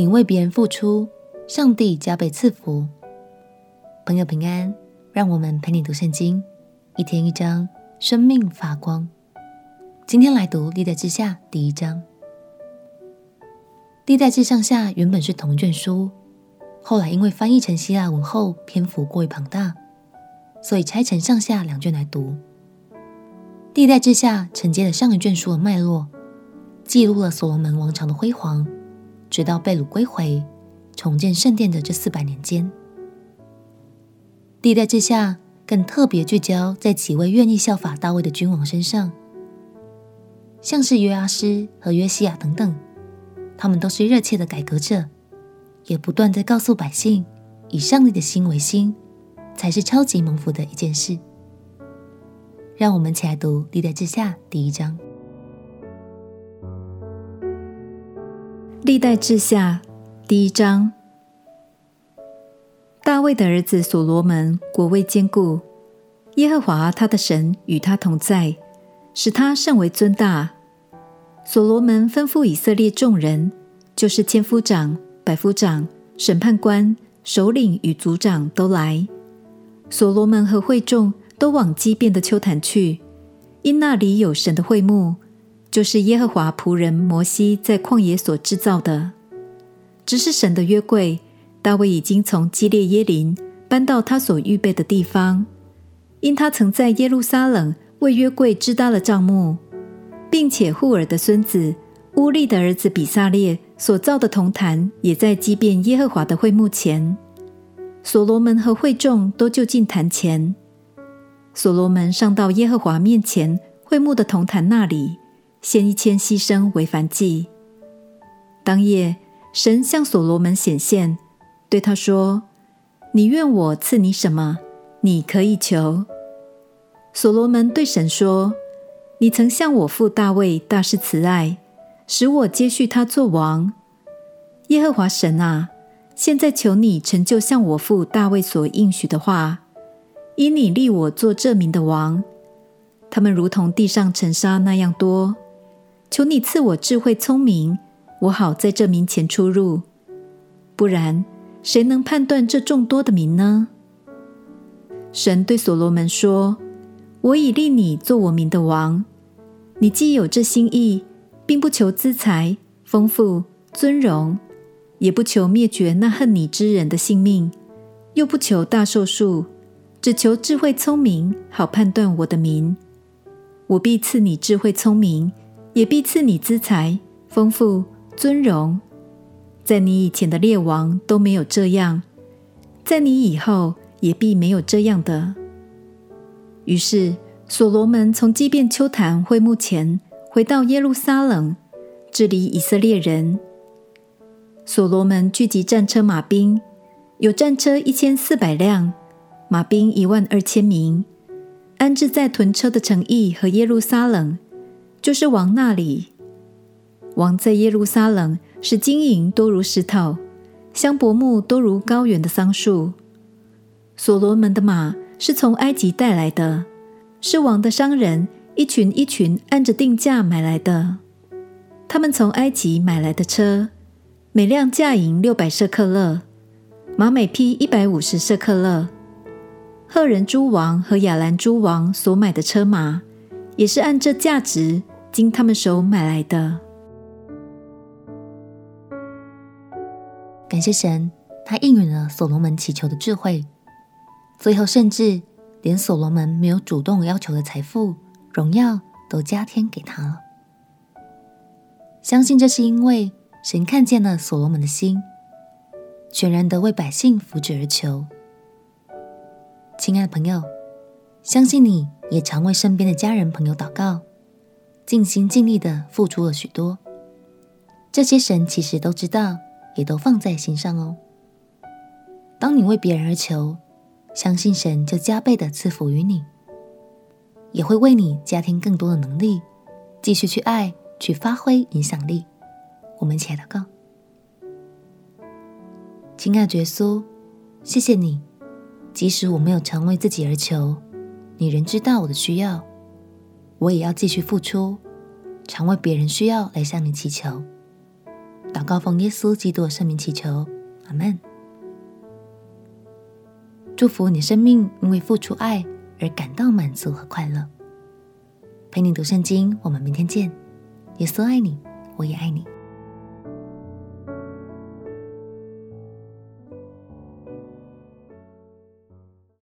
你为别人付出，上帝加倍赐福。朋友平安，让我们陪你读圣经，一天一章，生命发光。今天来读《历代志下》第一章。《历代志上下》原本是同一卷书，后来因为翻译成希腊文后篇幅过于庞大，所以拆成上下两卷来读。《历代志下》承接了上一卷书的脉络，记录了所罗门王朝的辉煌，直到被掳归回、重建圣殿的这四百年间。《历代之下》更特别聚焦在几位愿意效法大卫的君王身上，像是约阿施和约西亚等等，他们都是热切的改革者，也不断在告诉百姓，以上帝的心为心，才是超级蒙福的一件事。让我们一起来读《历代志下》第一章。《历代志下》第一章：大卫的儿子所罗门国位坚固，耶和华他的神与他同在，使他甚为尊大。所罗门吩咐以色列众人，就是千夫长、百夫长、审判官、首领与族长都来。所罗门和会众。都往基遍的丘坛去，因那里有神的会幕，就是耶和华仆人摩西在旷野所制造的。只是神的约柜，大卫已经从基列耶林搬到他所预备的地方，因他曾在耶路撒冷为约柜支搭了帐幕，并且户珥的孙子乌利的儿子比撒列所造的铜坛，也在基遍耶和华的会幕前。所罗门和会众都就近坛前。所罗门上到耶和华面前会幕的铜坛那里，献一千牺牲为燔祭。当夜，神向所罗门显现，对他说：“你愿我赐你什么？你可以求。”所罗门对神说：“你曾向我父大卫大施慈爱，使我接续他做王。耶和华神啊，现在求你成就向我父大卫所应许的话。”因你立我做这民的王，他们如同地上尘沙那样多。求你赐我智慧聪明，我好在这名前出入。不然，谁能判断这众多的民呢？神对所罗门说：“我已立你做我民的王。你既有这心意，并不求资财、丰富、尊荣，也不求灭绝那恨你之人的性命，又不求大寿数。”只求智慧聪明，好判断我的民。我必赐你智慧聪明，也必赐你资财、丰富、尊荣。在你以前的列王都没有这样，在你以后也必没有这样的。于是所罗门从基遍丘坛会幕前回到耶路撒冷，治理以色列人。所罗门聚集战车马兵，有战车一千四百辆。马兵一万二千名，安置在屯车的城邑和耶路撒冷，就是王那里。王在耶路撒冷使金银多如石头，香柏木多如高原的桑树。所罗门的马是从埃及带来的，是王的商人一群一群按着定价买来的。他们从埃及买来的车，每辆价银六百舍客勒，马每匹一百五十舍客勒。赫人诸王和亚兰诸王所买的车马，也是按这价值经他们手买来的。感谢神，他应允了所罗门祈求的智慧，最后甚至连所罗门没有主动要求的财富、荣耀都加添给他了。相信这是因为神看见了所罗门的心，全然的为百姓福祉而求。亲爱的朋友，相信你也常为身边的家人朋友祷告，尽心尽力的付出了许多。这些神其实都知道，也都放在心上哦。当你为别人而求，相信神就加倍的赐福于你，也会为你加添更多的能力，继续去爱，去发挥影响力。我们一起来祷告，亲爱的耶稣，谢谢你。即使我没有常为自己而求，你仍知道我的需要，我也要继续付出，常为别人需要来向你祈求。祷告告奉耶稣基督的圣名祈求，阿门。祝福你生命因为付出爱而感到满足和快乐。陪你读圣经，我们明天见。耶稣爱你，我也爱你。